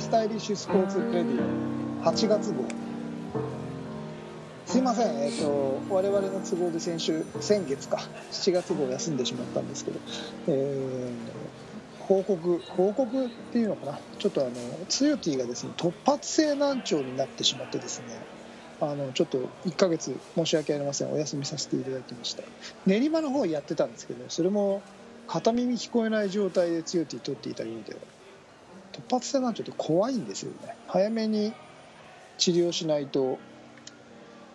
スタイリッシュスポーツプレディオ8月号。すいません、えーと、我々の都合で先週先月か。7月号休んでしまったんですけど、えー、報告報告っていうのかな。ちょっとあのツヨティがですね突発性難聴になってしまってですね。あのちょっと1ヶ月申し訳ありません。お休みさせていただきました。練馬の方やってたんですけどそれも片耳聞こえない状態でツヨティ取っていたようで。突発性難聴って怖いんですよね。早めに治療しないと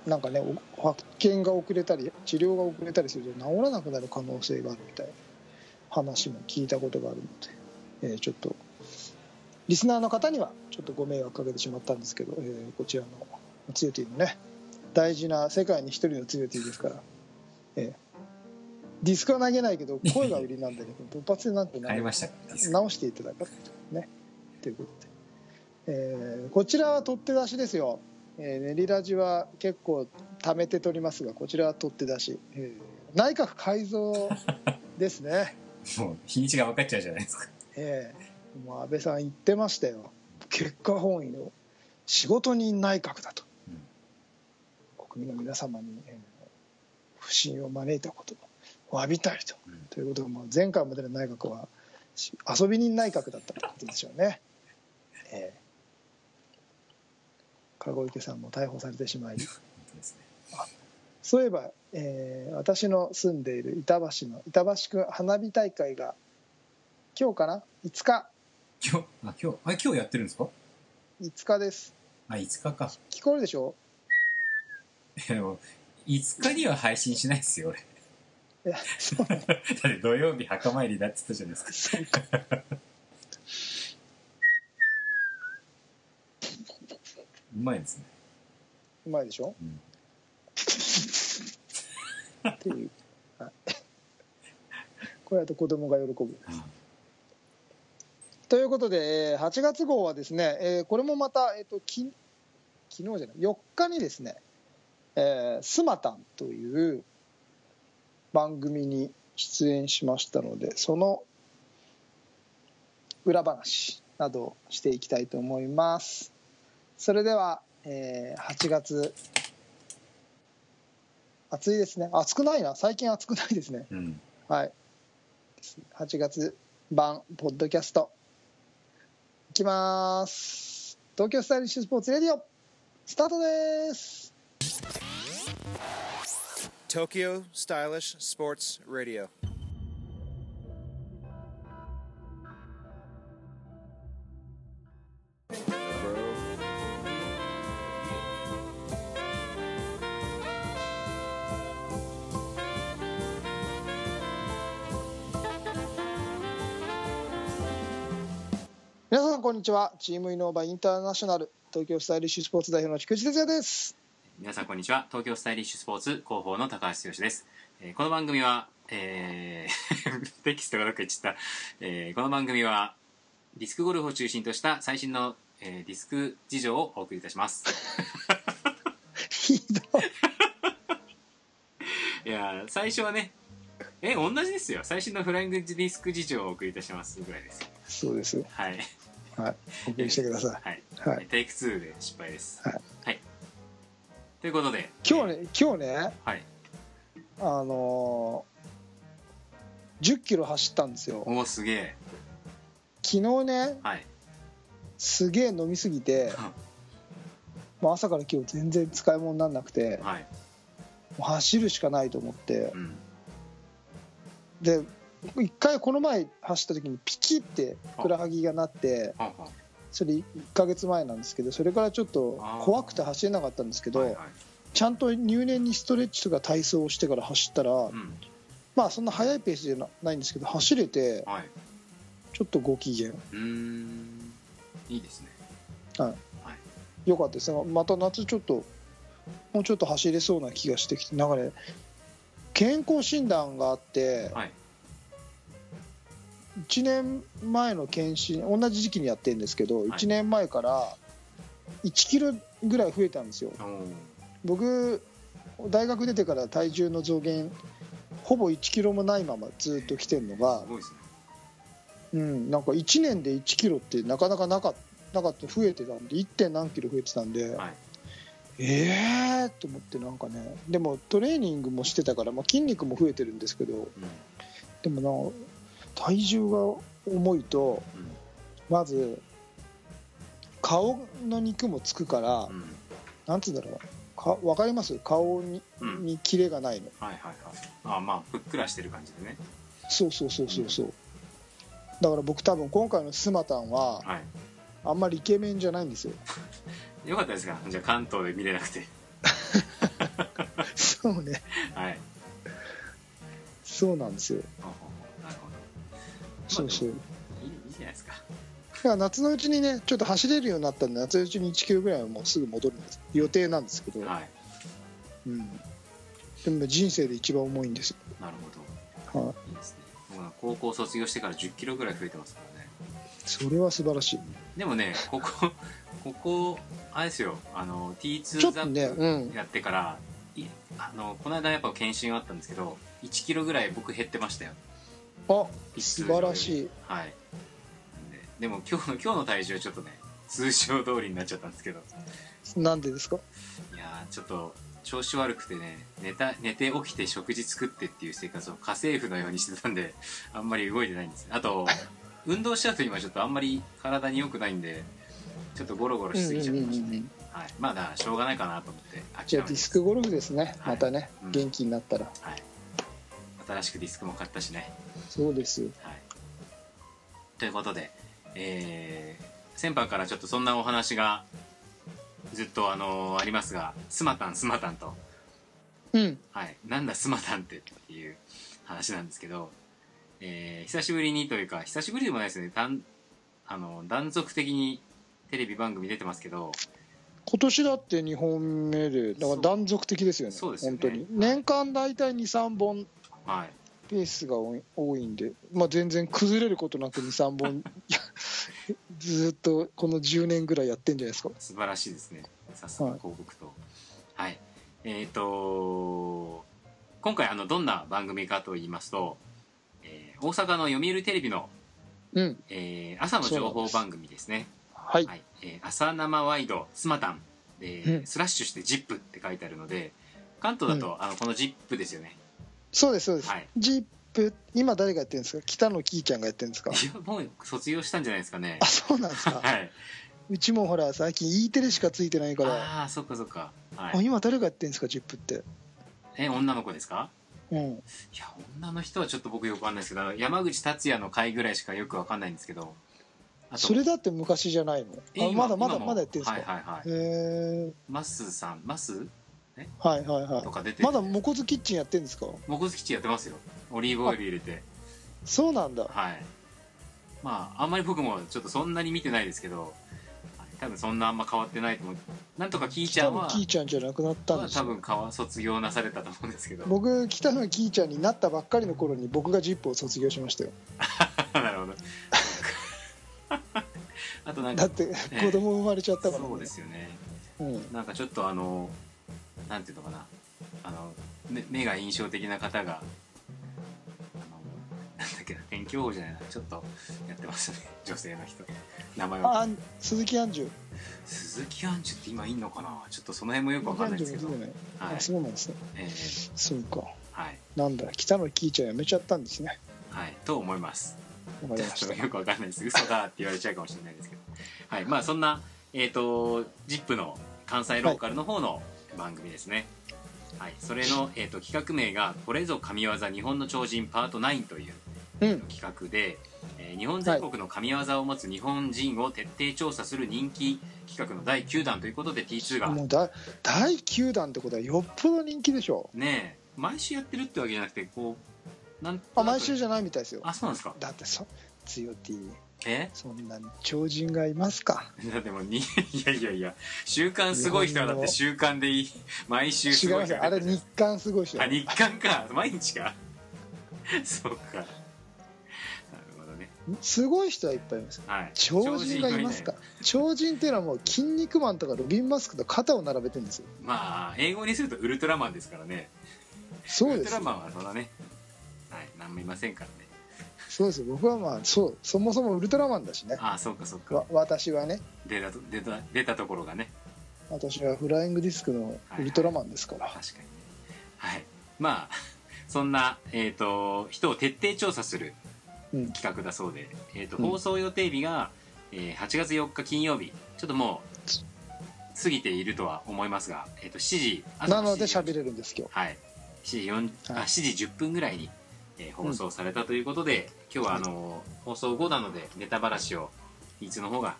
なんかね発見が遅れたり治療が遅れたりすると治らなくなる可能性があるみたいな話も聞いたことがあるので、えー、ちょっとリスナーの方にはちょっとご迷惑かけてしまったんですけど、えー、こちらのツヨティのね大事な世界に一人のツヨティですから、えー、ディスクは投げないけど声が売りなんだけど突発性なんて直していただかないとねということで、えー、こちらは取って出しですよ、えー、練りラジは結構貯めて取りますがこちらは取って出し、えー、内閣改造ですね。もう日にちが分かっちゃうじゃないですか。ええー、もう安倍さん言ってましたよ。結果本位の仕事人内閣だと、うん、国民の皆様に、えー、不信を招いたこと。を詫びたいと、うん、ということで、まあ、前回までの内閣は遊び人内閣だったということでしょうね。えー、籠池さんも逮捕されてしまい、そういえば、えー、私の住んでいる板橋の板橋区花火大会が今日かな？5日今日？あ今日？あ今日やってるんですか？5日です。あ5日か聞こえるでしょ？でも5日には配信しないですよ俺。だって土曜日墓参りだって言ったじゃないですかうまいですね。うまいでしょ、うん、っていう、はい、これだと子供が喜ぶ、うん、ということで8月号はですね、えー、これもまた、えーと、き昨日じゃない4日にですね「えー、スマタン」という番組に出演しましたのでその裏話などしていきたいと思いますそれでは、えー、8月。暑いですね。暑くないな。最近暑くないですね、うん、はい。8月版ポッドキャスト。いきます。東京スタイリッシュスポーツレディオ。スタートです。Tokyo Stylish Sports Radio こんにちは。チームイノーバインターナショナル東京スタイリッシュスポーツ代表の菊池哲也です。皆さんこんにちは。東京スタイリッシュスポーツ広報の高橋剛です、えー、この番組は、えー、テキストがどっか言っちゃった、えー、この番組はディスクゴルフを中心とした最新の、えー、ディスク事情をお送りいたします。ひどい。いや最初はねえ同じですよ。最新のフライングディスク事情をお送りいたしますぐらいですそうですはいはい、お送りしてください。はい。はい、テイク2で失敗です。はい。はい。ということで。今日ね、今日ね、はい。あのー、10キロ走ったんですよ。おお、すげえ。昨日ね、はい。すげえ飲みすぎて、もう朝から今日全然使い物にならなくて、はい。走るしかないと思って、うん、で一回この前走った時にピキってふくらはぎがなってそれ1か月前なんですけどそれからちょっと怖くて走れなかったんですけどちゃんと入念にストレッチとか体操をしてから走ったらまあそんな速いペースじゃないんですけど走れてちょっとご機嫌。いいですね。はい。よかったです。また夏ちょっともうちょっと走れそうな気がしてきてなんかね健康診断があって、はい1年前の検診同じ時期にやってるんですけど、はい、1年前から1キロぐらい増えたんですよ。僕大学出てから体重の増減ほぼ1キロもないままずっと来てるのが、うん、なんか1年で1キロってなかなかなかっなかった増えてたんで 1. 点何キロ増えてたんで、はい。ええー、と思ってなんかねでもトレーニングもしてたから、まあ、筋肉も増えてるんですけどうん。でもな体重が重いとうんまず顔の肉もつくから、うん。なんつうんだろう。か分かります？顔に,、うん。にキレがないの。はいはいはい。あまあふっくらしてる感じでね。そうそうそうそうそう。だから僕多分今回のスマタンははい。あんまりイケメンじゃないんですよ。よかったですか？じゃあ関東で見れなくて。そうね。はい。そうなんですよそうそう。いいじゃないですか。だから夏のうちにねちょっと走れるようになったんで夏のうちに1キロぐらいはもうすぐ戻るんです。予定なんですけど、はい。うん、でも人生で一番重いんですよ、なるほど。はい、いいですね。僕は高校卒業してから1 0キロぐらい増えてますからね。それは素晴らしい。でもねここ ここあれですよ。あの T2 ちょっとザップやってから、いあのこの間やっぱ検診あったんですけど1キロぐらい僕減ってましたよあ素晴らしい。はい。ででも今日の今日の体重はちょっとね通常通りになっちゃったんですけど。なんでですか？いやーちょっと調子悪くてね寝た寝て起きて食事作ってっていう生活を家政婦のようにしてたんであんまり動いてないんですあと運動した後にはちょっとあんまり体に良くないんでちょっとゴロゴロしすぎちゃってましたね、はい、まあだしょうがないかなと思って。じゃあディスクゴルフですね。はい。またね、うん。元気になったら。はい、新しくディスクも買ったしね。そうです。はい、ということで、えー、先輩からちょっとそんなお話がずっと、あのーありますがスマタンスマタンと、うん。はい、なんだスマタンってっていう話なんですけど、えー久しぶりにというか久しぶりでもないですね。断あの断続的にテレビ番組出てますけど今年だって2本目でだから断続的ですよね。そうですよね。本当に。年間大体23本はい。ペースが多い多いんで、まあ、全然崩れることなく23本 ずーっとこの10年ぐらいやってんじゃないですか。素晴らしいですね。さすがはい広告と。はい、えっ、と今回あのどんな番組かと言いますと、えー大阪の読売テレビの、うん。えー朝の情報番組ですね。はい、はい。えー朝生ワイドスマタン、えーうん。スラッシュして「ジップって書いてあるので関東だと、あのこの「ジップですよねそうですそうです、はい。ジップ今誰がやってるんですか？北野キーちゃんがやってるんですか？いやもう卒業したんじゃないですかね。あそうなんですか？はい、うちもほら最近 E テレしかついてないから。ああそっかそっか、はあい、今誰がやってるんですか？ジップって。え女の子ですか？うん。いや女の人はちょっと僕よくわかんないですけど山口達也の回ぐらいしかよくわかんないんですけど。それだって昔じゃないの？あまだまだまだやってるんですか、はいはいはい。へえマスさん？マス？はいはいはとか出て。いまだモコズキッチンやってるんですか？モコズキッチンやってますよ。オリーブオイル入れて。そうなんだ。はい。まああんまり僕もちょっとそんなに見てないですけどはい多分そんなあんま変わってないと思う。なんとかキーちゃ北んは野キーちゃんじゃなくなったんです多分川卒業なされたと思うんですけど。僕北野キーちゃんになったばっかりの頃に僕がジップを卒業しましたよ。なるほど。あとなんかだって子供生まれちゃったから、ね。そうですよね。うん、なんかちょっとあのなんていうのかな。あの目目が印象的な方があのなんだっけな天気予報じゃないな。ちょっとやってましたね。女性の人。名前を。あ鈴木杏樹鈴木杏樹って今いんのかな？ちょっとその辺もよくわかんないんですけど、鈴木杏樹も出てないはい。あそうなんですね。えーそうか。はい。なんだ北野キーちゃんやめちゃったんですね。はい。と思います。わかりました。ちょっとよくわかんないです。嘘だって言われちゃうかもしれないですけど。はい。まあそんなえっ、と ZIP の関西ローカルの方の番組ですね。はい、それの、えー、と企画名が「これぞ神業日本の超人パート9」といううん。企画で、えー日本全国の神業を持つ日本人を徹底調査する人気企画の第9弾ということで T2 が。もうだ第9弾ってことはよっぽど人気でしょ。ねえ。毎週やってるってわけじゃなくてこうなんあ毎週じじゃないみたいですよ。あそうなんですか。だってそ強 T え？そんなに超人がいますか？だってもうに いやいやいや週刊すごい人はだって週刊でいい毎週すごい人違いますあれ日刊すごい人。あ日刊か。毎日か。そうか。なるほどね。すごい人はいっぱいいますはい。超人がいますか？超人っていうのはもう「筋肉マン」とかロビン・マスクと肩を並べてるんですよ。まあ英語にするとウルトラマンですからね。ウルトラそうですよ。マンはそんなねはい何もいませんからねそうです。僕はまあそうそもそもウルトラマンだしね。ああそうかそうか。わ私はね。出たと出た出たところがね。私はフライングディスクのウルトラマンですから、確かにね。はい。まあそんな、えー、と人を徹底調査するうん。企画だそうで、えーとうん。放送予定日が、えー8月4日金曜日。ちょっともう過ぎているとは思いますが、えー、と7時朝なので7時喋れるんです今日。はい。7時4あはい。7時10分ぐらいに、えー放送されたということで、今日はあの放送後なのでネタばらしをいつの方が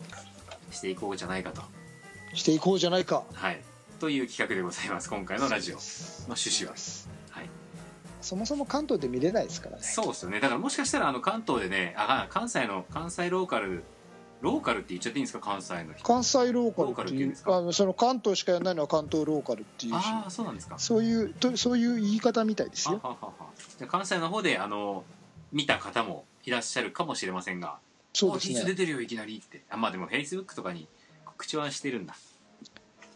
していこうじゃないかと。していこうじゃないか。はい。という企画でございます今回のラジオ。の趣旨は。はい。そもそも関東で見れないですからね。そうですよね。だからもしかしたらあの関東でねあ関西の関西ローカルローカルって言っちゃっていいんですか？関西の人。関西ローカルルっていうあのその関東しかやらないのは関東ローカルっていう。しああそうなんですか。そういうとそういう言い方みたいですよ。ははは関西の方であの見た方もいらっしゃるかもしれませんが。そうですあいつ出ねてるよいきなりって。あまあでもフェイスブックとかに告知はしてるんだ。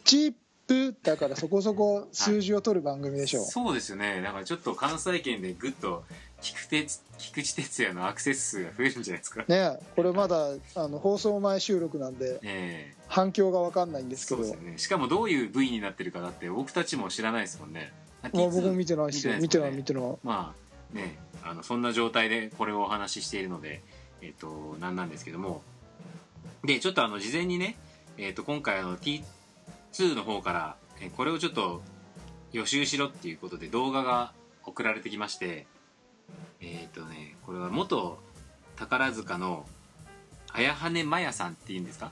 チップだからそこそこ数字を取る番組でしょう、そうですよね。だからちょっと関西圏でぐっと菊鉄菊池哲也のアクセス数が増えるんじゃないですか。ねこれまだあの放送前収録なんでええ。反響が分かんないんですけど。そうですよね。しかもどういう部位になってるかだって僕たちも知らないですもんね。あまあ、T2 僕も見てないですよ。見てない見見ててない。まあねあのそんな状態でこれをお話ししているのでえっ、となんなんですけども。でちょっとあの事前にね、えっと今回あの T2 の方からえこれをちょっと予習しろっていうことで動画が送られてきましてえっ、とねこれは元宝塚の綾羽まやさんっていうんですか？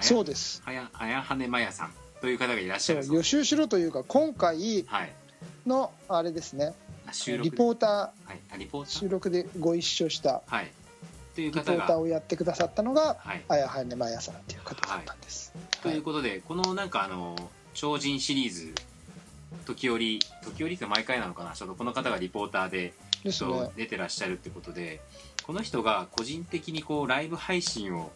そうです。あや綾羽まやさんという方がいらっしゃる予習しろというか今回はい。のあれですね。あ収録。リポータはい。あリポーター？ー収録でご一緒したはい。というリポーターをやってくださったのがはい。綾羽まやさんっていう方だったんです、ということでこのなんかあの超人シリーズ時折時折って毎回なのかな？ちょっとこの方がリポーターでですね。そう出てらっしゃるってことでこの人が個人的にこうライブ配信を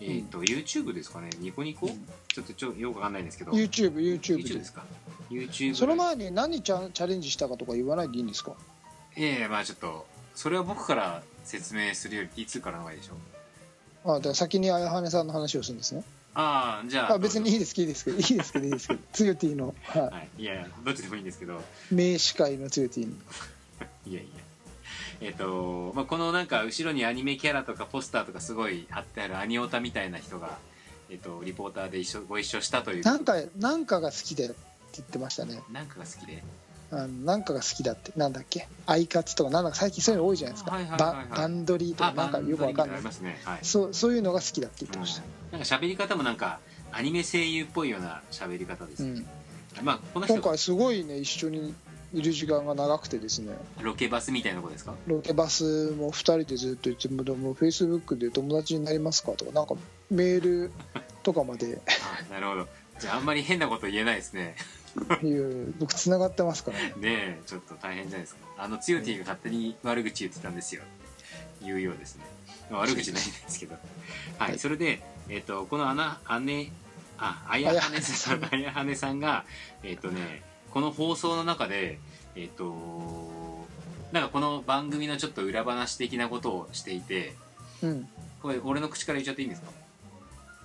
えーと YouTube ですかね。ニコニコ、うん。ちょっとちょよくわかんないんですけど。YouTube YouTube YouTube でですか？YouTube その前に何チャチャレンジしたかとか言わないでいいんですか？いやいやまあちょっとそれは僕から説明するより T2 からの方がいいでしょあだから先に綾羽さんの話をするんですね。ああじゃああ別にいいですいいですけどいいですけどいいですけどつよティの、ははい、いやいやどっちでもいいんですけど。い、名司会のつよティにいやいや。えっ、と、まあ、このなんか後ろにアニメキャラとかポスターとかすごい貼ってあるアニオタみたいな人が、えっとリポーターで一緒ご一緒したというなんかなんかが好きだよって言ってましたね。なんかが好きで。あのなんかが好きだって。なんだっけ。アイカツとかなんだか最近そういうの多いじゃないですか、はいはいはいはい。ババンドリーとかなんかよくわかんない。ありますね。はい、そうそういうのが好きだって言ってました、なんか喋り方もなんかアニメ声優っぽいような喋り方です、うん。まあこの人。今回すごいね一緒にいる時間が長くてですね。ロケバスみたいなことですか？ロケバスも2人でずっと言ってもでもフェイスブックで友達になりますかとかなんかメールとかまで。あなるほど。じゃああんまり変なこと言えないですね。いう僕つながってますから。ね ねえちょっと大変じゃないですか。あのつよティが勝手に悪口言ってたんですよ。言うようですね。まあ悪口ないんですけど。はい、はい。それで、えっとこの穴姉ああやはねさん。あやはねさんがえっ、とねこの放送の中でえっ、となんかこの番組のちょっと裏話的なことをしていてうん。これ俺の口から言っちゃっていいんですか？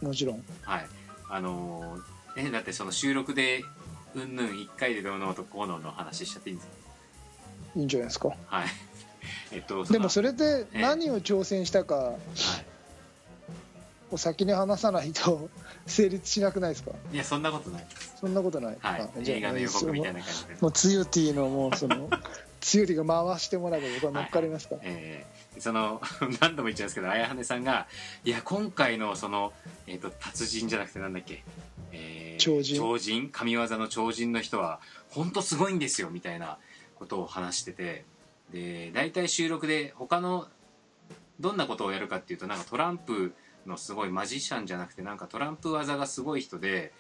もちろん。はい。あのーえだってその収録でうんぬん1回でどうのとこうのの話しちゃっていいんですか？いいんじゃないですか。はい。えっとでもそれれで何を挑戦したかはいを先に話さないと 成立しなくないですか？いやそんなことない。そんなことない、はい。映画の予告みたいな感じで。もうつよティのもうそのつよティが回してもらえば僕は乗っかりますか？ら、えーその 何度も言っちゃうんですけど綾羽さんがいや今回のその、えー、と達人じゃなくてなんだっけ、えー超人？超人？神業の超人の人は本当すごいんですよみたいなことを話してて。で大体収録で他のどんなことをやるかっていうとなんかトランプのすごいマジシャンじゃなくてなんかトランプ技がすごい人で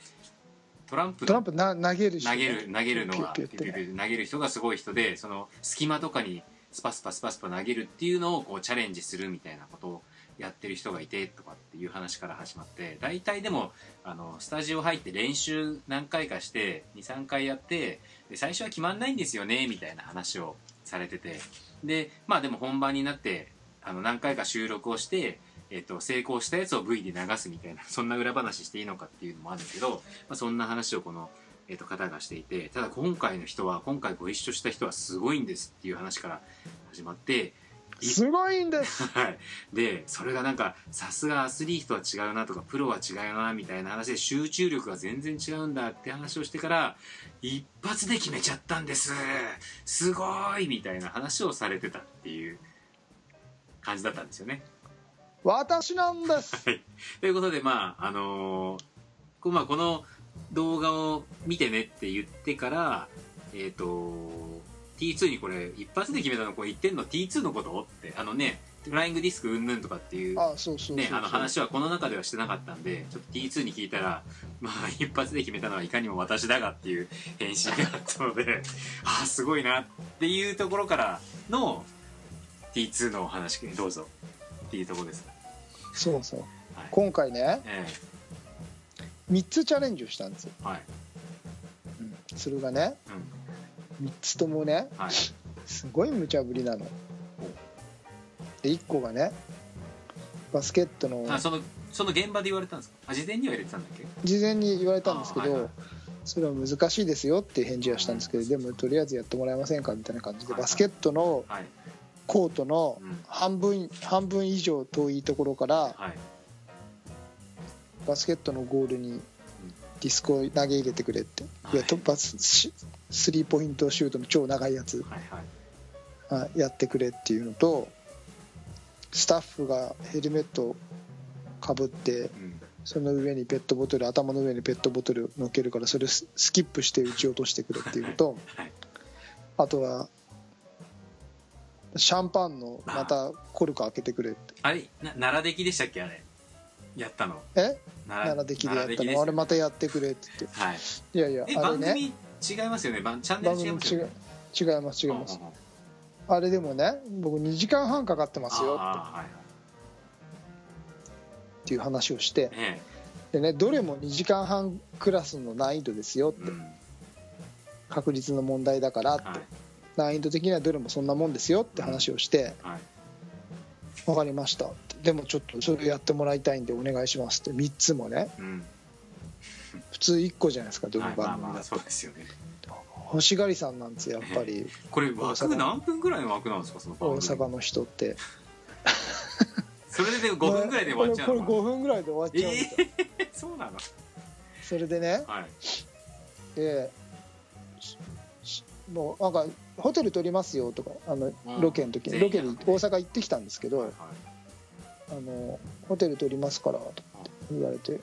トランプのトランプな投げる人投げる投げるのが投げる人がすごい人でその隙間とかにスパスパスパスパ投げるっていうのをこうチャレンジするみたいなことをやってる人がいてとかっていう話から始まって大体でもあのスタジオ入って練習何回かして23回やってで最初は決まんないんですよねみたいな話をされてて。でまあでも本番になってあの何回か収録をして、えっと成功したやつを V で流すみたいな そんな裏話していいのかっていうのもあるんだけど、まあ、そんな話をこの、えっと方がしていてただ今回の人は今回ご一緒した人はすごいんですっていう話から始まってす。ごいんです。はい、でそれがなんかさすがアスリートは違うなとかプロは違うなみたいな話で集中力が全然違うんだって話をしてから一発で決めちゃったんです。すごいみたいな話をされてたっていう感じだったんですよね。私なんです。はい、ということでまああのーこまあ、この動画を見てねって言ってからえっ、と T2 にこれ一発で決めたのこれ言ってんの T2 のこと？ってあのねフライングディスクうんぬんとかっていう話はこの中ではしてなかったんでちょっと T2 に聞いたら、まあ、一発で決めたのはいかにも私だがっていう返信があったのでああすごいなっていうところからの T2 のお話どうぞっていうところです、そうそう。はい。今回ねえ3つチャレンジをしたんですよ、えはい。うん。それがねうん。3つともねはい。すごい無茶ぶりなの。で1個がねバスケットのあそのその現場で言われたんですか？あ事前には入れてたんだっけ？事前に言われたんですけど、あはいはい。それは難しいですよって返事はしたんですけどでもとりあえずやってもらえませんかみたいな感じではいはい。バスケットのはいコートのうん。半分半分以上遠いところからはい。バスケットのゴールにディスクを投げ入れてくれって。い。や突発しスリーポイントシュートの超長いやつ。はいはい。あやってくれっていうのとスタッフがヘルメットかぶってうん。その上にペットボトル頭の上にペットボトル乗っけるからそれをススキップして撃ち落としてくれっていうのとはい。あとはシャンパンのまたコルク開けてくれって。あれな奈良出来でしたっけあれ？やったの？え？奈奈良的でやったの？あれまたやってくれって言っはい。ていやいやえあれね。番組違いますよね？番チャンネル番組違いますよね？違う違います違います。あれでもね僕2時間半かかってますよあーはいっていう話をして。はいねでねどれも2時間半クラスの難易度ですよって。えうん。確率の問題だからって。はい難易度的にはどれもそんなもんですよって話をしてはい「分かりました」でもちょっとそれやってもらいたいんでお願いしますって。3つもね。うん。普通1個じゃないですかどの番組だってまあそうですよね。欲しがりさんなんですよやっぱりこれ枠何分ぐらいの枠なんですかその番大組阪の人って。それで5分ぐらいで終わっちゃうこれのこれ5分ぐらいで終わっちゃうんですよええそうなの？それでね。はいもうなんかホテル取りますよとかあのうん。ロケの時にロケに大阪行ってきたんですけど、あのホテル取りますからと言われて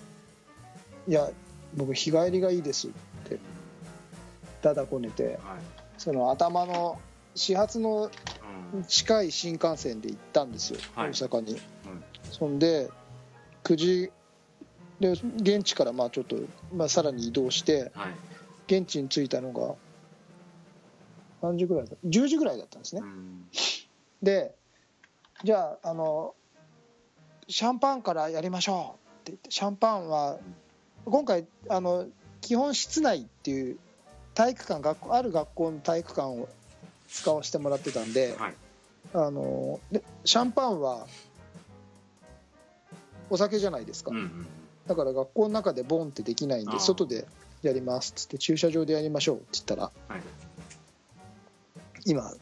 「いや僕日帰りがいいです」ってだだこねてはい。その頭の始発のうん。近い新幹線で行ったんですよ、はい。大阪に、うん。そんで9時で現地からまあちょっと、まあ、さらに移動してはい。現地に着いたのが何時ぐらいだ10時ぐらいだったんですね。うん。でじゃああのシャンパンからやりましょうって言ってシャンパンは今回あの基本室内っていう体育館学校ある学校の体育館を使わせてもらってたんではい。あのでシャンパンはお酒じゃないですか、うんうんだから学校の中でボンってできないんで外でやりますっつって駐車場でやりましょうって言ったらはい今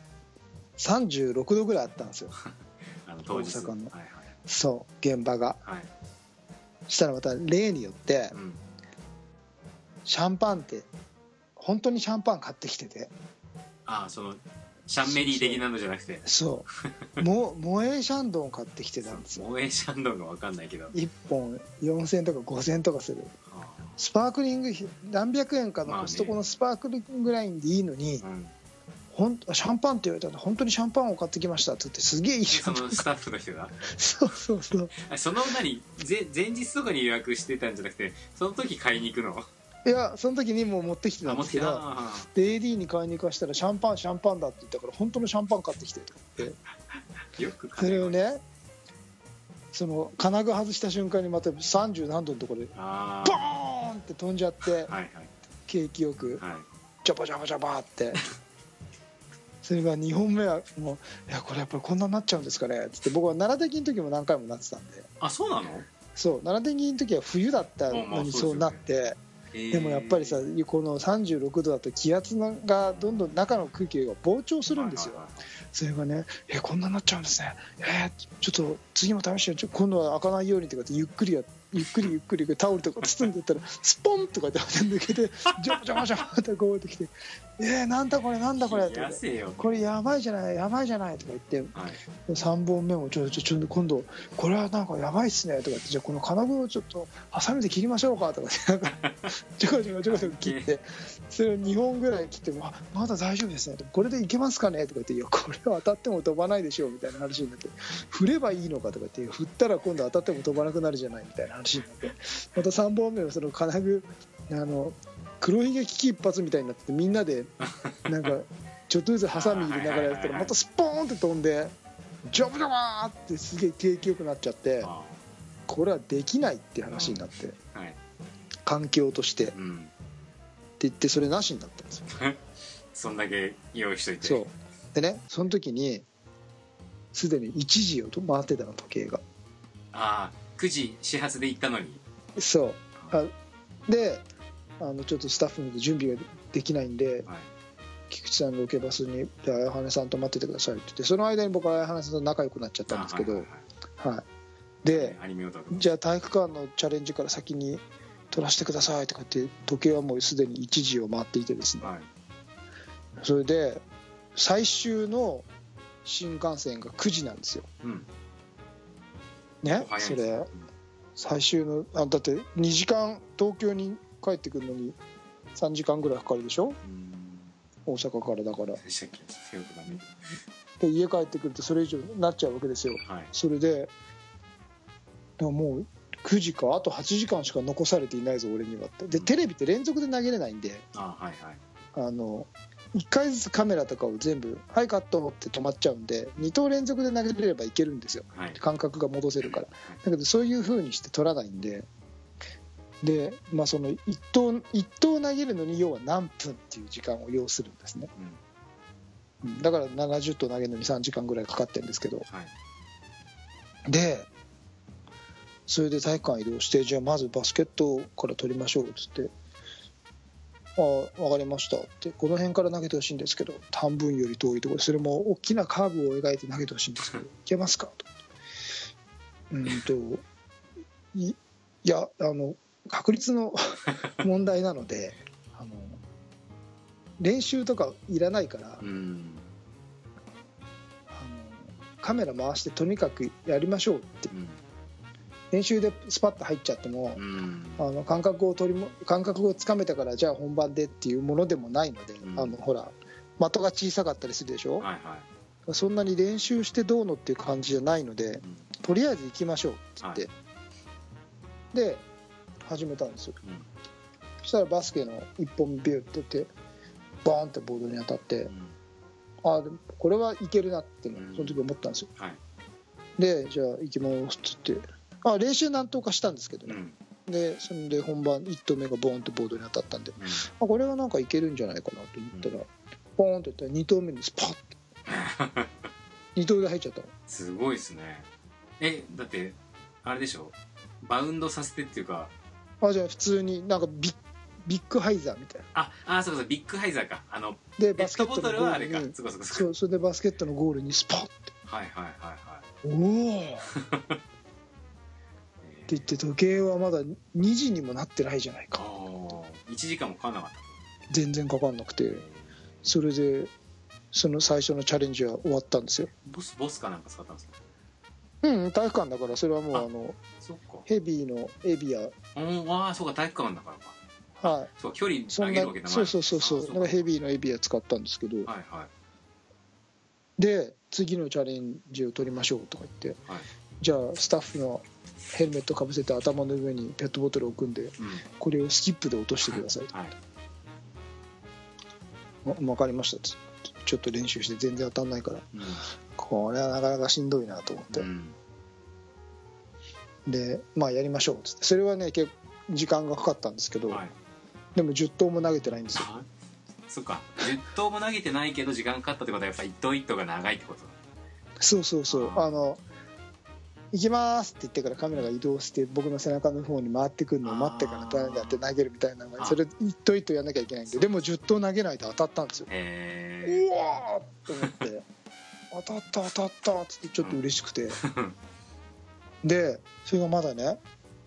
36度ぐらいあったんですよ。あの当日。大阪の。はいはい。そう現場が。はい。したらまた例によってうん。シャンパンって本当にシャンパン買ってきてて。ああそのシャンメリー的なのじゃなくて。そう。も萌えシャンドン買ってきてたんですよ。萌えシャンドンが分かんないけど。1本4000とか5000とかする。あスパークリング費何百円かまあねのコストコのスパークリングラインでいいのに、あうんほんシャンパンって言われたら本当にシャンパンを買ってきましたって言ってすげえいいシャそンパンのスタッフの人が？そうそうそう。あその何ぜ前日とかに予約してたんじゃなくてその時買いに行くの？いやその時にもう持ってきてたんですけどあで AD に買いに行かしたらシャンパンシャンパンだって言ったから本当のシャンパン買ってきてって。ー よくそれをねその金具外した瞬間にまた30何度のところであボーンって飛んじゃってあはいはい。景気よくはい。ジャバジャバジャバってそれが2本目はもう「いやこれやっぱりこんなになっちゃうんですかね」っつって僕は奈良的の時も何回もなってたんで。あそうなの？そう奈良的の時は冬だったのにそうなってでもやっぱりさこの36度だと気圧がどんどん中の空気が膨張するんですよ。それがね「えこんなになっちゃうんですね。えー、ちょっと次も試して今度は開かないように」ってゆっくりやゆっくりゆっくりタオルとか包んでったらスポンとかって抜けてジャバジャバジャバってこうやってきて「えー、なんだこれなんだこれ」これやばいじゃないやばいじゃない」とか言って、はい、3本目もちょちょちょ今度これはなんかやばいっすねとか言ってじゃあこの金具をちょっとハサミで切りましょうかとかってなんかちょこちょこちょこちょこ切ってそれを2本ぐらい切っても「まだ大丈夫ですね」これでいけますかねとか言って「いやこれは当たっても飛ばないでしょ」みたいな話になって振ればいいのかとかって振ったら今度当たっても飛ばなくなるじゃないみたいな話になってまた3本目はその金具あの黒ひげ危機一髪みたいになっててみんなでなんか ちょっとずつハサミ入れながらやったらまたスポーンって飛んでジョブジョバーってすげえ景気よくなっちゃってこれはできないって話になって環境として。って言ってそれなしになったんですよ。そんだけ用意しといて。そう。でねその時にすでに1時を回ってたの時計が。ああ9時始発で行ったのに。そう。あであのちょっとスタッフの準備ができないんで、はい、菊池さんのロケバスに「綾羽さんと待っててください」って言ってその間に僕は綾羽さんと仲良くなっちゃったんですけどはい、でじゃあ体育館のチャレンジから先に取らせてくださいとかって時計はもうすでに1時を回っていてですね、はい、それで最終の新幹線が9時なんですよ、うん、ねそれ。最終のあだって2時間東京に帰ってくるのに3時間ぐらいかかるでしょ？大阪からだから。で家帰ってくるとそれ以上になっちゃうわけですよ、はい、それでもう9時かあと8時間しか残されていないぞ俺にはって。でテレビって連続で投げれないんで。あ、はいはい、あの1回ずつカメラとかを全部「はいカット」って止まっちゃうんで2投連続で投げれればいけるんですよ、はい、感覚が戻せるから。だけどそういうふうにして取らないんで。で、まあ、その1投 ,1 投投げるのに要は何分っていう時間を要するんですね、うん、だから70投投げるのに3時間ぐらいかかってるんですけど、はい、でそれで体育館移動してじゃあまずバスケットから取りましょうっつってあ分かりました。ってこの辺から投げてほしいんですけど半分より遠いところそれも大きなカーブを描いて投げてほしいんですけどいけますか？と。うんといやあの確率の問題なので あの練習とかいらないから、あのカメラ回してとにかくやりましょうって。うん練習でスパッと入っちゃっても、うん、あの感覚を取りも感覚をつかめたからじゃあ本番でっていうものでもないので、うん、あのほら的が小さかったりするでしょ、はいはい、そんなに練習してどうのっていう感じじゃないので、うん、とりあえず行きましょうってって、はい、で始めたんですよ、そしたらバスケの1本ビューってってバーンってボードに当たって、ああこれはいけるなってその時思ったんですよ、はい、でじゃあ行きますっつってあ練習何投かしたんですけどね、うん、でそんで本番1投目がボーンとボードに当たったんで、うん、あこれはなんかいけるんじゃないかなと思ったら、うん、ボーンといったら2投目にスパッて。2投で入っちゃったの。すごいですね。えだってあれでしょ？バウンドさせてっていうか。あじゃあ普通になんかビッビッグハイザーみたいな。ああそうそうビッグハイザーか。あのでバスケットのゴールにそうそれでバスケットのゴールにスポッて。はいはいはいはいおお 言って時計はまだ2時にもなってないじゃないか。1時間もかかんなかった。全然かかんなくて。それでその最初のチャレンジは終わったんですよ。ボスボスかなんか使ったんですか？うん体育館だから。それはもうあのヘビーのエビア。うんああそうか体育館だからか。はい。そう距離上げるわけだそうそうそうそう。だか。らヘビーのエビア使ったんですけど。はいはい。で次のチャレンジを取りましょうとか言って、はい、じゃあスタッフのヘルメットかぶせて頭の上にペットボトルを置くんで、うん、これをスキップで落としてください。と、はい、分かりました。ちょっと練習して全然当たんないから、うん、これはなかなかしんどいなと思って、うん、でまあやりましょう。っつってそれはね結構時間がかかったんですけど、はい、でも10投も投げてないんですよ。そっか。10投も投げてないけど時間かかったってことはやっぱ一投一投が長いってことだ。そうそうそう。あの行きますって言ってからカメラが移動して僕の背中の方に回ってくるのを待ってからあーやって投げるみたいなのそれ一投一投やんなきゃいけないんででも10投投げないと当たったんですよ。へうわーと思って 当たった当たったっつってちょっと嬉しくて。でそれがまだね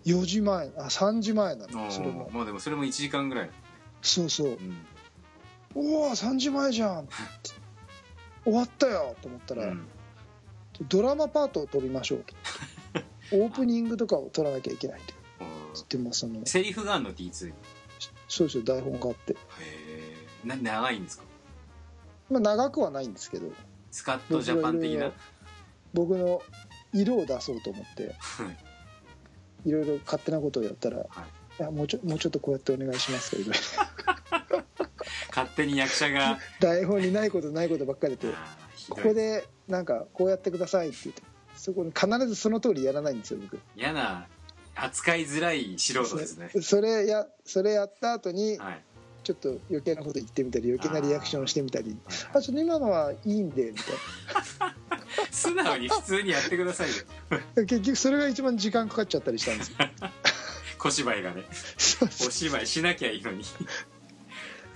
4時前あ3時前なえのそれも。もうでもそれも1時間ぐらい。そうそう。うん。うわ3時前じゃん終わったよと思ったら、うんドラマパートを撮りましょう。と オープニングとかを撮らなきゃいけないって言ってもそのセリフがあるの？T2 へそうですよ。台本があって、えな長いんですか？まあ、長くはないんですけど。スカットジャパン的な？僕の色を出そうと思って。い。ろいろ勝手なことをやったら、はい。いやもうちょもうちょっとこうやってお願いしますとか言われて勝手に役者が。台本にないことないことばっかりでここでなんかこうやってくださいって言ってそこに必ずその通りやらないんですよ僕。嫌な扱いづらい素人ですね。それやそれやった後にはい。ちょっと余計なこと言ってみたり余計なリアクションをしてみたり。はい。あちょっと今のはいいんでみたい素直に普通にやってくださいよ。な結局それが一番時間かかっちゃったりしたんですよ。小芝居がね。お芝居しなきゃいいのに。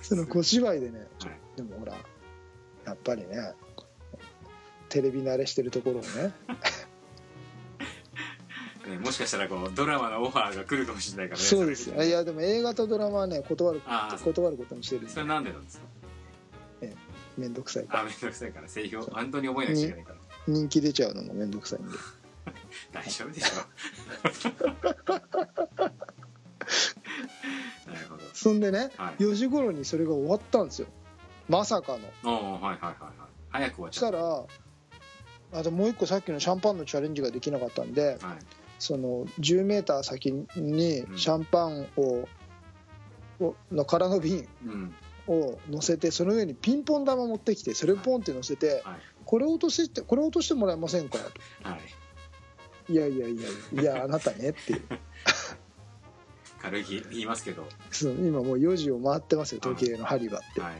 その小芝居でねはい。でもほらやっぱりねテレビ慣れしてるところをね。ねもしかしたらこうドラマのオファーが来るかもしれないからねそうです。よいやでも映画とドラマはね断る断ることにしてるんで。それなんでなんですか？面倒くさい。からあめんどくさいから。製品を本当に覚えなきゃいけないから。人気出ちゃうのも面倒くさいんで。大丈夫でしょ。なるほど。そんでねはい。4時頃にそれが終わったんですよ。まさかの。はいはいはいはい。早く終わっそしちゃったらあともう一個さっきのシャンパンのチャレンジができなかったんではい。その 10m 先にうん。シャンパンををの空の瓶うん。を乗せてその上にピンポン玉持ってきてそれをポンって乗せてはい。これ落としてこれ落としてもらえませんかと。はい。いやいやいやいやあなたねっていう。軽い言いますけど。そう今もう4時を回ってますよ時計の針がって。はい。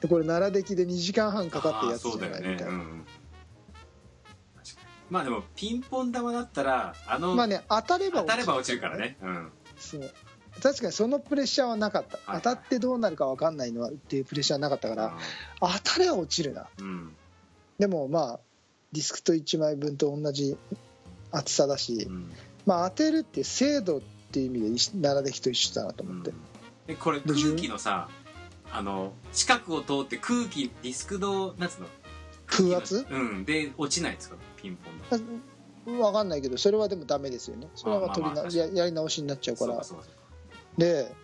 でこれ奈良出来で2時間半かかってやつじゃないみたいな、まあでもピンポン玉だったらあのまあね当たれば当たれば落ちるからね。うん。そう。確かにそのプレッシャーはなかった、はい当たってどうなるか分かんないのはっていうプレッシャーはなかったから当たれば落ちるな。うん。でもまあディスクと1枚分と同じ厚さだし、うん。まあ当てるっていう精度っていう意味で一奈良出来と一緒だなと思って、でこれで空気のさあの近くを通って空気ディスクのなんつうの？空圧？うん。で落ちないですか？ピンポン。の分かんないけどそれはでもダメですよね。それは取りな、ややり直しになっちゃうから。で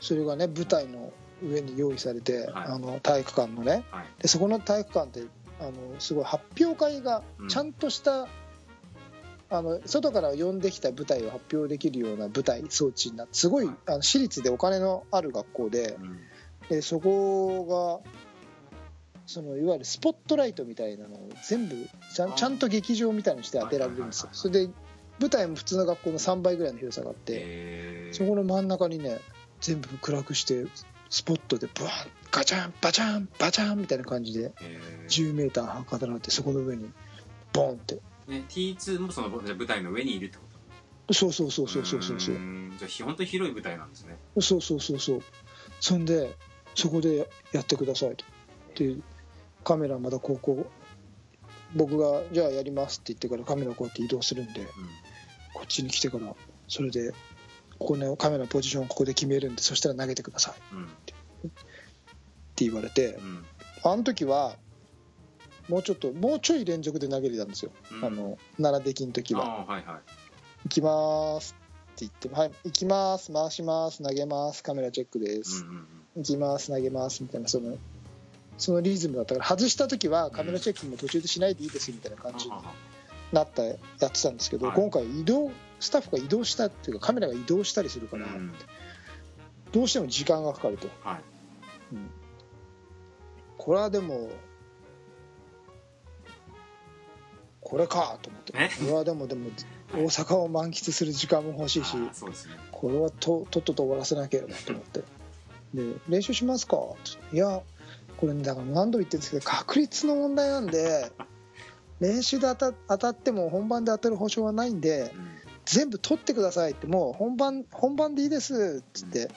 それがね舞台の上に用意されて、はい。あの体育館のね。はい。でそこの体育館ってあのすごい発表会がうん。ちゃんとした、あの外から呼んできた舞台を発表できるような舞台装置になってすごいはい。あの私立でお金のある学校でうん。でそこがそのいわゆるスポットライトみたいなのを全部ちゃんちゃんと劇場みたいにして当てられるんですよ。はいそれで舞台も普通の学校の3倍ぐらいの広さがあってそこの真ん中にね全部暗くしてスポットでブワンガチャンバチャンバチャンみたいな感じでへー。10m 測られてそこの上にボンって。ね T2 もその舞台の上にいるってこと？そうそうそうそうそうそうそう。じゃ本当に広い舞台なんですね。そうそうそうそう。そんでそこでやってくださいと。でカメラまだこうこう僕がじゃあやりますって言ってからカメラこうやって移動するんでこっちに来てからそれでここのカメラのポジションをここで決めるんでそしたら投げてくださいっうん。うんて言われてうん。あの時はもうちょっともうちょい連続で投げれたんですよ、うん。あの奈良出来の時は。はいはい「行きます」って言って「はい行きます回します投げますカメラチェックです」うんうんうん。行きます投げますみたいなそのそのリズムだったから外した時はカメラチェックも途中でしないでいいですみたいな感じになったやってたんですけど、はい今回移動スタッフが移動したっていうかカメラが移動したりするから、うん。どうしても時間がかかると、はい。うん。これはでもこれかと思って。え？これはでもでも大阪を満喫する時間も欲しいしこれはととっとと終わらせなきゃなと思って。で「練習しますか?」いやこれねだから何度も言ってるんですけど確率の問題なんで練習で当た当たっても本番で当たる保証はないんでうん全部取ってくださいってもう本番本番でいいですっつって、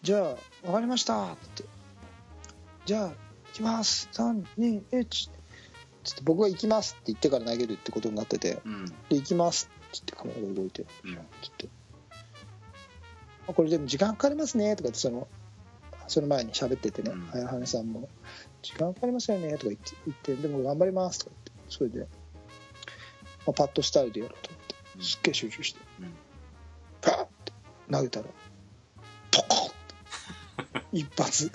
じゃあ分かりましたってじゃあ行きます321つって僕が行きますって言ってから投げるってことになっててうん。で行きますっつってカメラが動いてうん。これでも時間かかりますねとかってそのその前に喋っててねうん。早羽さんも「時間かかりますよね」とか言って言って「でも頑張ります」とか言ってそれで、まあ、パッドスタイルでやろうと思ってすっげえ集中してうん。パーって投げたらポコンって一発。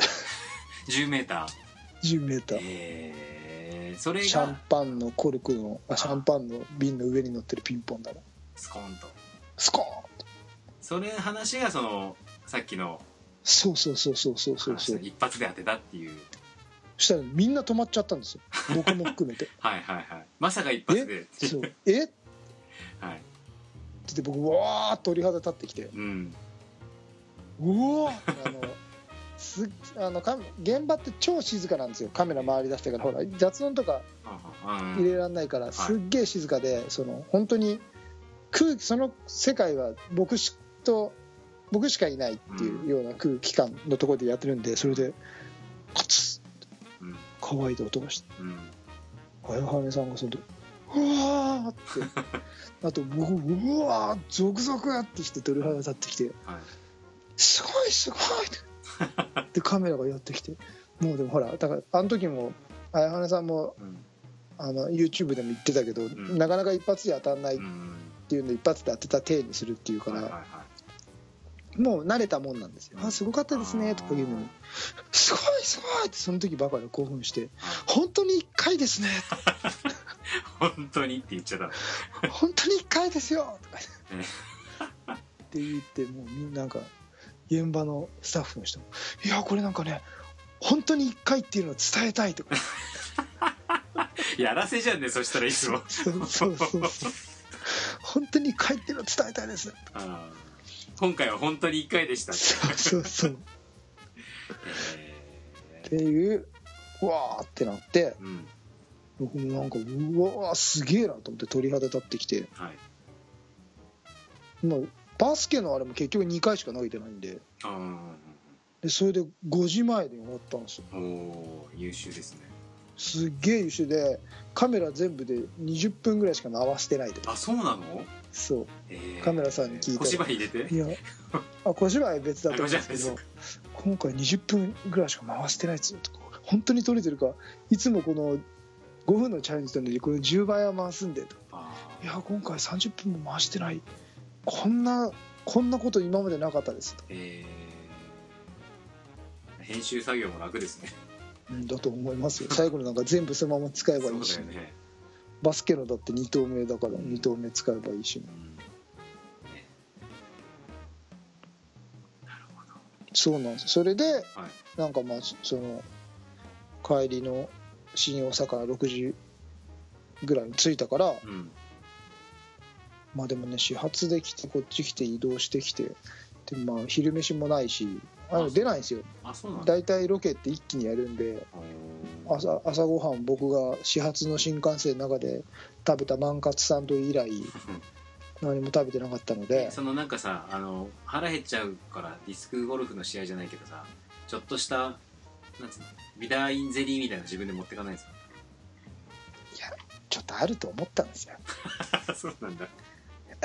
10メーター。10m えー、それシャンがパンのコルクのあシャンパンの瓶の上に乗ってるピンポン玉スコーンと。スコーンって。それ話がそのさっきのそうそうそうそうそうそう。話そう一発で当てたっていう。そしたらみんな止まっちゃったんですよ。僕も含めて。はいはいはい。まさか一発で。え？そう。え？はい。言って僕わーっと鳥肌立ってきて。うん。うおあのすあのカメ現場って超静かなんですよ。カメラ回り出してから。ほら雑音とか入れられないからすっげえ静かでその本当に空気その世界は僕しと僕しかいないっていうような空気感のところでやってるんでそれでカツッうん乾いた音がしてうん。早羽さんがその時うわーって あと僕うわーゾクゾクってして鳥肌立ってきてはい。すごいすごいって でカメラが寄ってきてもうでもほらだからあの時も綾羽さんもうん。あの YouTube でも言ってたけど、ん。なかなか一発で当たんないっうんていうの一発で当てた体にするっていうから、もう慣れたもんなんですよ「あすごかったですね」とか言うのに「すごいすごい!」ってその時ばかり興奮して「本当に1回ですね」本当にって言っちゃった。の「本当に1回ですよ」とかって言ってもうみんななんか現場のスタッフの人も「いやこれなんかね本当に1回っていうのを伝えたい」とか。やらせじゃんねそしたらいつも。そうそうそうそう。本当に1回っていうのを伝えたいです。あー今回は本当に1回でしたそうそうそう。えっていううわーってなってーうん。僕もなんかうわーすげえなと思って鳥肌立ってきて。はい。まあバスケのあれも結局2回しか投げてないんで。でそれで5時前で終わったんですよ。お優秀ですねすっげえ優秀でカメラ全部で20分ぐらいしか回してないと。あそうなの、そう。え。ーカメラさんに聞いたら小芝居入れて？いやあ小芝居は別だと思うんですけあど今回20分ぐらいしか回してないですよとか本当に撮れてるかいつもこの5分のチャレンジなのにこれ10倍は回すんでと。あいや今回30分も回してない。こんなこんなこと今までなかったですと、ーえ。ー編集作業も楽ですね。うん、だと思いますよ。最後のなんか全部そのまま使えばそいういし、ね、バスケのだって2投目だからうん。2投目使えばいいし、うん。ね。そうなんです。それではい。なんかまあその帰りの新大阪6時ぐらいに着いたからうん。まあでもね始発で来てこっち来て移動してきてでまあ昼飯もないしあのあ出ないんですよ。大体ロケって一気にやるんで朝朝ごはん僕が始発の新幹線の中で食べた万勝サンド以来 何も食べてなかったので。そのなんかさあの腹減っちゃうからディスクゴルフの試合じゃないけどさちょっとしたなんつうのビターインゼリーみたいなの自分で持ってかないんですちょっとあると思ったんですよ。か そうなんだ。あ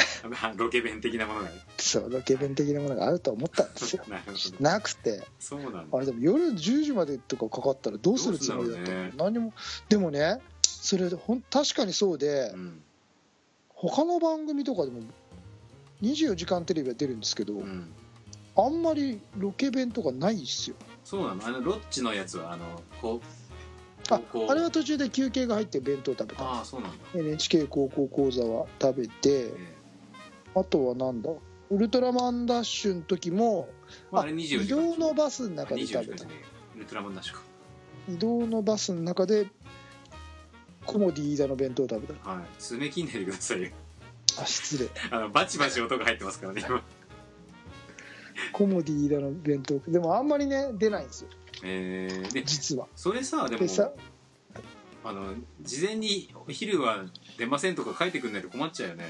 ロケ弁的なものがねそうロケ弁的なものがあると思ったんですよ。なるほど。なくて。そうなんだ。あれでも夜10時までとかかかったらどうするつもりだったの、ね。何も。でもねそれほん確かにそうで、うん。他の番組とかでも24時間テレビは出るんですけど、うん。あんまりロケ弁とかないっすよ。そうなの？あのロッチのやつはあのこうああれは途中で休憩が入って弁当食べたああそうなんだ、NHK 高校講座は食べてえあとはなんだ？ウルトラマンダッシュの時もえまあ、あれ24移動のバスの中で24食べた。ねえウルトラマンダッシュか。移動のバスの中でコモディ飯田の弁当を食べた。はい。爪切んないでくださいよ。あ失礼。あのバチバチ音が入ってますからね今。コモディーだの弁当。でもあんまりね出ないんですよ。えー、で実は。それさでもあの事前にお昼は出ませんとか書いてくんないと困っちゃうよね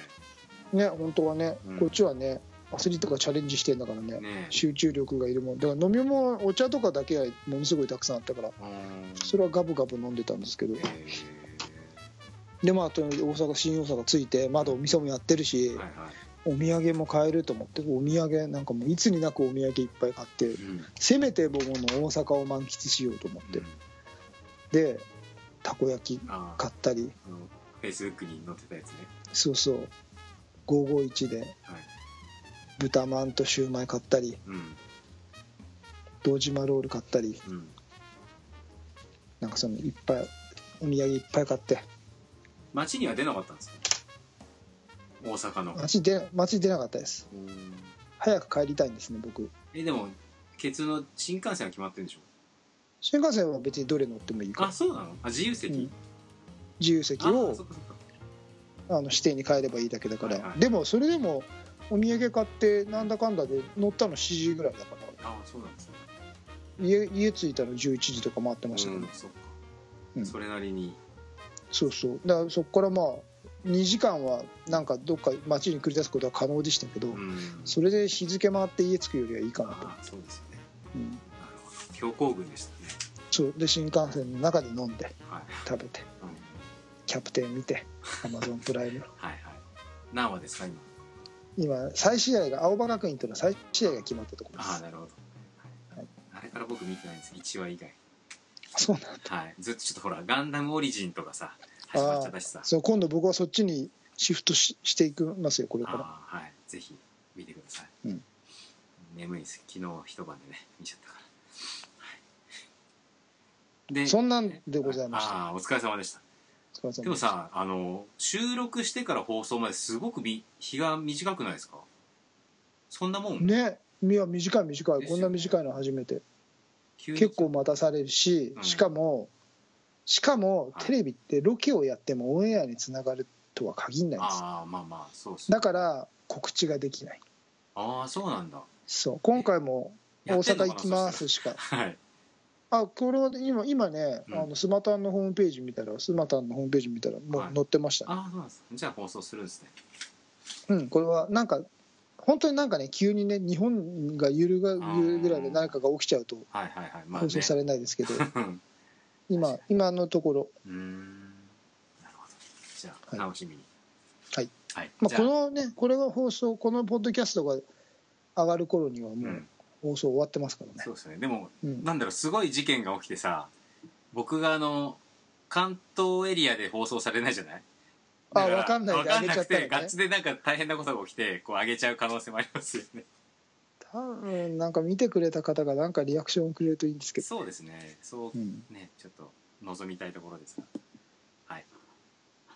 ね本当はね、うん。こっちはねアスリートがチャレンジしてんだからねね。集中力がいるもん。だから飲み物お茶とかだけはものすごいたくさんあったからそれはガブガブ飲んでたんですけど。えでまあと大阪新大阪着いてまだお店もやってるし、ーはいはい。お土産も買えると思ってお土産なんかもういつになくお土産いっぱい買ってうん。せめて僕の大阪を満喫しようと思って。うん。でたこ焼き買ったり。フェイスブックに載ってたやつね。そうそう551ではい。豚まんとシューマイ買ったりうん。堂島ロール買ったりうん。なんかそのいっぱいお土産いっぱい買って。街には出なかったんですか？大阪の。街出街出なかったです。うん。早く帰りたいんですね僕。えでもケツの新幹線は決まってるんでしょ？新幹線は別にどれ乗ってもいいから。あそうなの？あ自由席、うん。自由席あをあの指定に帰ればいいだけだから、はいはい。でもそれでもお土産買ってなんだかんだで乗ったの7時ぐらいだから。あそうなんですね。家家着いたの11時とか回ってましたけど、うんそうん。それなりに。そうそう。だからそこからまあ2時間はなんかどっか街に繰り出すことは可能でしたけど、うん。それで日付回って家着くよりはいいかなと、あそうですよね。うん、なるほど。強行軍でしたね。そう。で新幹線の中で飲んではい、食べて。うん、キャプテン見てアマゾンプライム。はいはい。何話ですか今？今再試合が青葉学院との再試合が決まったところです。ああなるほど、はい。あれから僕見てないんです。1話以外。そうなんだ。はい。ずっとちょっとほらガンダムオリジンとかさ始まっちゃったしさ。そう今度僕はそっちにシフトししていきますよこれから。ああはい。ぜひ見てください、うん。眠いです。昨日一晩でね見ちゃったから、はい、でそんなんでございました。ああお疲れ様でしたでもさあの収録してから放送まですごくみ日が短くないですか？そんなもん、ね。いや短い短い。ね。こんな短いの初めて。結構待たされるしうん。しかもしかもはい。テレビってロケをやってもオンエアにつながるとは限らないんです。ああまあまあそうっすだから告知ができない。ああそうなんだ。そう。今回も大阪行きますしか。はいあこれは今今ね、うん。あのスマタンのホームページ見たらスマタンのホームページ見たらもうはい。載ってましたね、ああそうなんですじゃあ放送するんですね。うんこれはなんか本当になんかね急にね日本が揺るがるぐらいで何かが起きちゃうと放送されないですけど、う ん今今のところ、うーん。なるほど。じゃあ、はい。楽しみに。はい、はい。まあ、じゃこのねこれが放送このポッドキャストが上がる頃にはもううん放送終わってますからね。そうですね。でも、うん。なんだろうすごい事件が起きてさ僕があの関東エリアで放送されないじゃない？あだらわかんないでね。てガッチでなんか大変なことが起きてこう上げちゃう可能性もありますよね。多分なんか見てくれた方がなんかリアクションをくれるといいんですけど、そうですね。そううん、ねちょっと望みたいところですが。はい。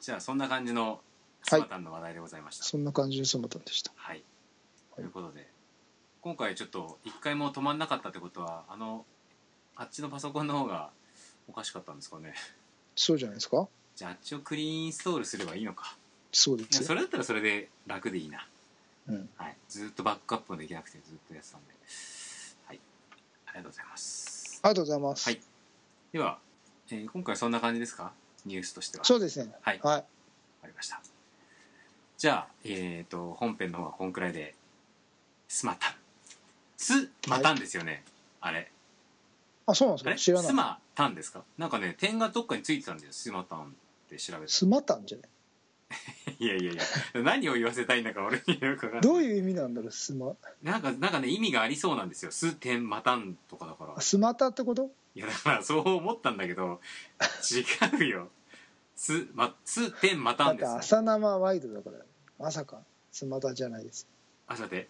じゃあそんな感じのスマタンの話題でございました。そんな感じでスマタンでした。はい、ということで今回ちょっと一回も止まんなかったってことはあのあっちのパソコンの方がおかしかったんですかね。そうじゃないですか？じゃああっちをクリーンインストールすればいいのか。そうですよ、それだったらそれで楽でいいな、うん、はい、ずっとバックアップもできなくてずっとやってたんで。はい。ありがとうございます。ありがとうございます、はい。では、えー今回そんな感じですか？ニュースとしては。そうですね。はい。はい。わかりました。じゃあえっ、と本編の方はこんくらいでスマタンスマタンですよね、あれ。あそうなんですあれ？か知らない。スマタンですか？なんかね点がどっかについてたんだよ。スマタンって調べてスマタンじゃない？いやいやいや。何を言わせたいんだか俺によくわかんない。どういう意味なんだろう？スマなんかなんかね意味がありそうなんですよ。ス点マタンとかだから。あスマタってこと？いやだからそう思ったんだけど違うよ。スまス点マタだってンです朝生ワイドだから。まさかスマタじゃないですあさて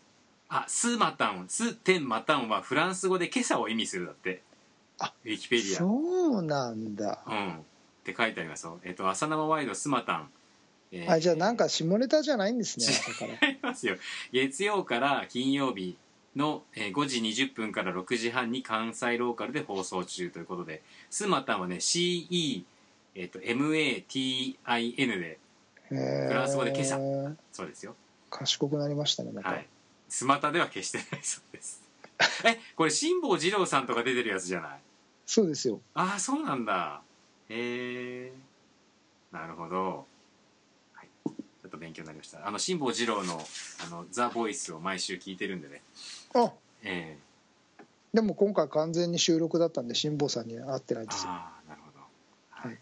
あスマタンス点マタンはフランス語で今朝を意味するだって。あウィキペディア。そうなんだ。うん。って書いてありますよ。えっと朝生ワイドスマタンえーあじゃあなんか下ネタじゃないんですね違いますよ。月曜から金曜日のえー5時20分から6時半に関西ローカルで放送中ということでスマタンはね CE、えっと MATIN でフフランス語で今朝。そうですよ。賢くなりましたねまた、はいスマタでは決してないそうです。えこれ辛坊二郎さんとか出てるやつじゃない？そうですよ。ああそうなんだ。へえなるほど、はい、ちょっと勉強になりました。あの辛坊二郎のあのザ・ボイスを毎週聞いてるんでね。あ。えでも今回完全に収録だったんで辛坊さんには会ってないえですよ。ああなるほど。はい、はい。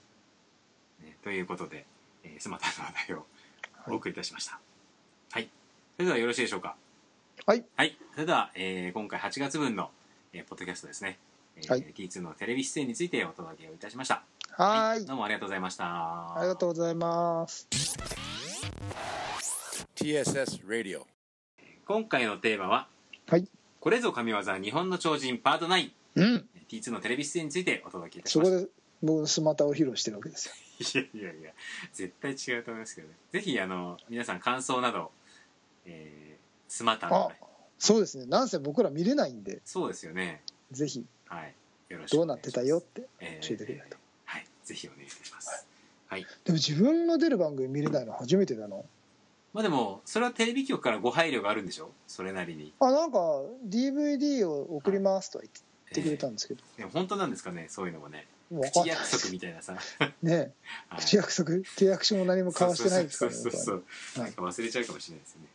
ね、ということで、えー、スマタの話題をはい。お送りいたしました。はい、それではよろしいでしょうかはい。はい。それでは、えー今回8月分の、えーポッドキャストですね、えーはい。T2 のテレビ出演についてお届けをいたしました。はーい。どうもありがとうございました。ありがとうございます。TSS Radio. 今回のテーマははい。これぞ神業日本の超人パート 9T2 うん。のテレビ出演についてお届けいたしましたそこで僕のスマタを披露してるわけです。よいやいやいや絶対違うと思いますけどね。ぜひあの皆さん感想など、えー、スマタの、あね、そうですね。なんせ僕ら見れないんで。そうですよね。ぜひ。はい。よろしくどうなってたよってえー教えてくれないと。はい。ぜひお願いいたします。はい。でも自分の出る番組見れないの初めてだな。まあでもそれはテレビ局からご配慮があるんでしょ？それなりに。あなんか DVD を送りますとは言ってくれたんですけど、でも本当なんですかね？そういうのもね。口約束みたいなさ、ねはい。口約束？契約書も何も交わしてないですからねそうそうそうはねなんか忘れちゃうかもしれないですよね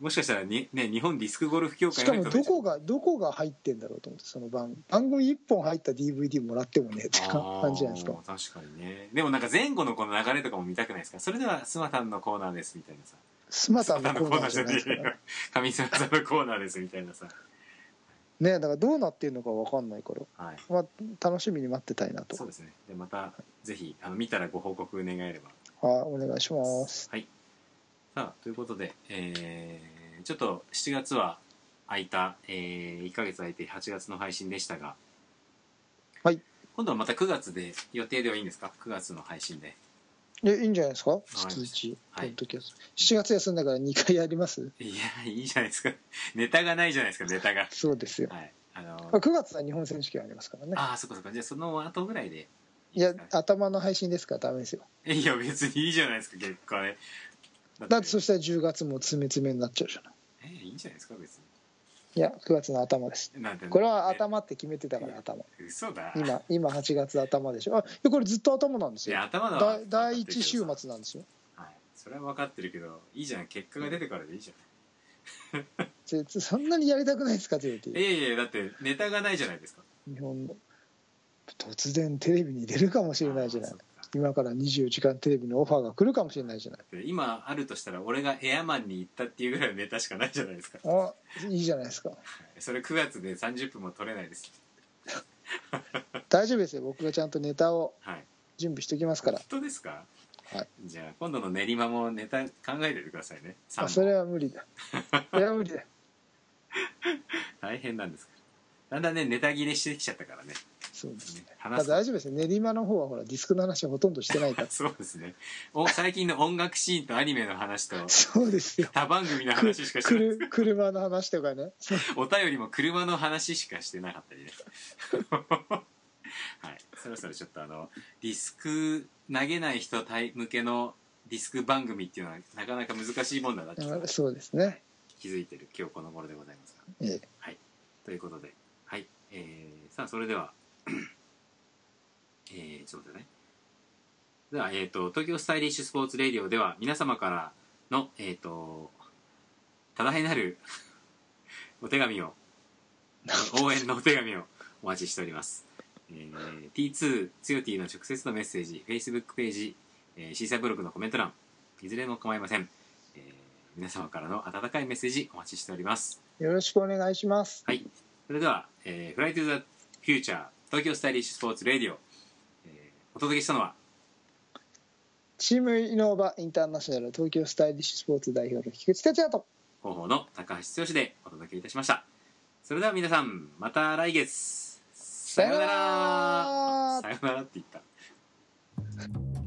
もしかしたらに、ね、日本ディスクゴルフ協会しかもどこがどこが入ってんだろうと思ってその番番組1本入った DVD もらってもねって感じじゃないですか。確かにね。でもなんか前後のこの流れとかも見たくないですか？それではスマタンのコーナーですみたいなさ。スマタンスマタンのコーナーじゃない。ですか上島さんのコーナーですみたいなさ。ねだからどうなってるのか分かんないから、はい。まあ、楽しみに待ってたいなと。そうですね。でまたぜひあの見たらご報告願えれば。はいお願いします。はいさあということで、えーちょっと7月は空いた、え1ヶ月空いて8月の配信でしたがはい。今度はまた9月で予定ではいいんですか？9月の配信で。えいいんじゃないですか？月一はい。ポッドキャスト。7月休んだから2回やります。いやいいじゃないですか。ネタがないじゃないですかネタが。そうですよ。はい。あのあ9月は日本選手権ありますからね。ああそっかそっか。じゃあその後ぐらいでいいや頭の配信ですからダメですよ。いや別にいいじゃないですか結果ねだだってそしたら10月も詰め詰めになっちゃうじゃない。えいいんじゃないですか別いや9月の頭です。これは頭って決めてたから頭。嘘だ。今今8月頭でしょ。あこれずっと頭なんですいやよ頭のは第第一週末なんですよ。はい。それは分かってるけどいいじゃん。結果が出てからでいいじゃんぜ そんなにやりたくないですかい JT やいやだってネタがないじゃないですか。日本の。突然テレビに出るかもしれないじゃない今から24時間テレビのオファーが来るかもしれないじゃない。で今あるとしたら俺がエアマンに行ったっていうぐらいのネタしかないじゃないですか。あいいじゃないですか。それ9月で30分も取れないです。大丈夫ですよ。僕がちゃんとネタをはい。準備しておきますから。本当ですか？はい。じゃあ今度の練馬もネタ考えててくださいね。3あそれは無理だ。それは無理だ。大変なんです。だんだんねネタ切れしてきちゃったからねそうですね。話す。あ大丈夫ですよ練馬の方はほらディスクの話はほとんどしてないから。そうですね。お最近の音楽シーンとアニメの話とそうですよ。他番組の話しかしてない。車の話とかね。お便りも車の話しかしてなかったりね。はい。そろそろちょっとあのディスク投げない人対向けのディスク番組っていうのはなかなか難しいもんだなってあそうですね。気づいてる今日この頃でございますが。ええ。ということで。はい。えー、さあそれでは えー、ちょっと待ってね。では、えー、と東京スタイリッシュスポーツレディオでは皆様からのえっ、と多大なる お手紙を 応援のお手紙をお待ちしております、えー、T2 つよ T の直接のメッセージ Facebook ページ、えー、シーサーブログのコメント欄いずれも構いません、えー皆様からの温かいメッセージお待ちしております。よろしくお願いします。はい。それでは、えー、フライトゥザフューチャー東京スタイリッシュスポーツレディオ、えーお届けしたのは、チームイノーバインターナショナル東京スタイリッシュスポーツ代表の菊池哲也と広報の高橋剛でお届けいたしました。それでは皆さん、また来月。さようなら。さようならさようならって言った。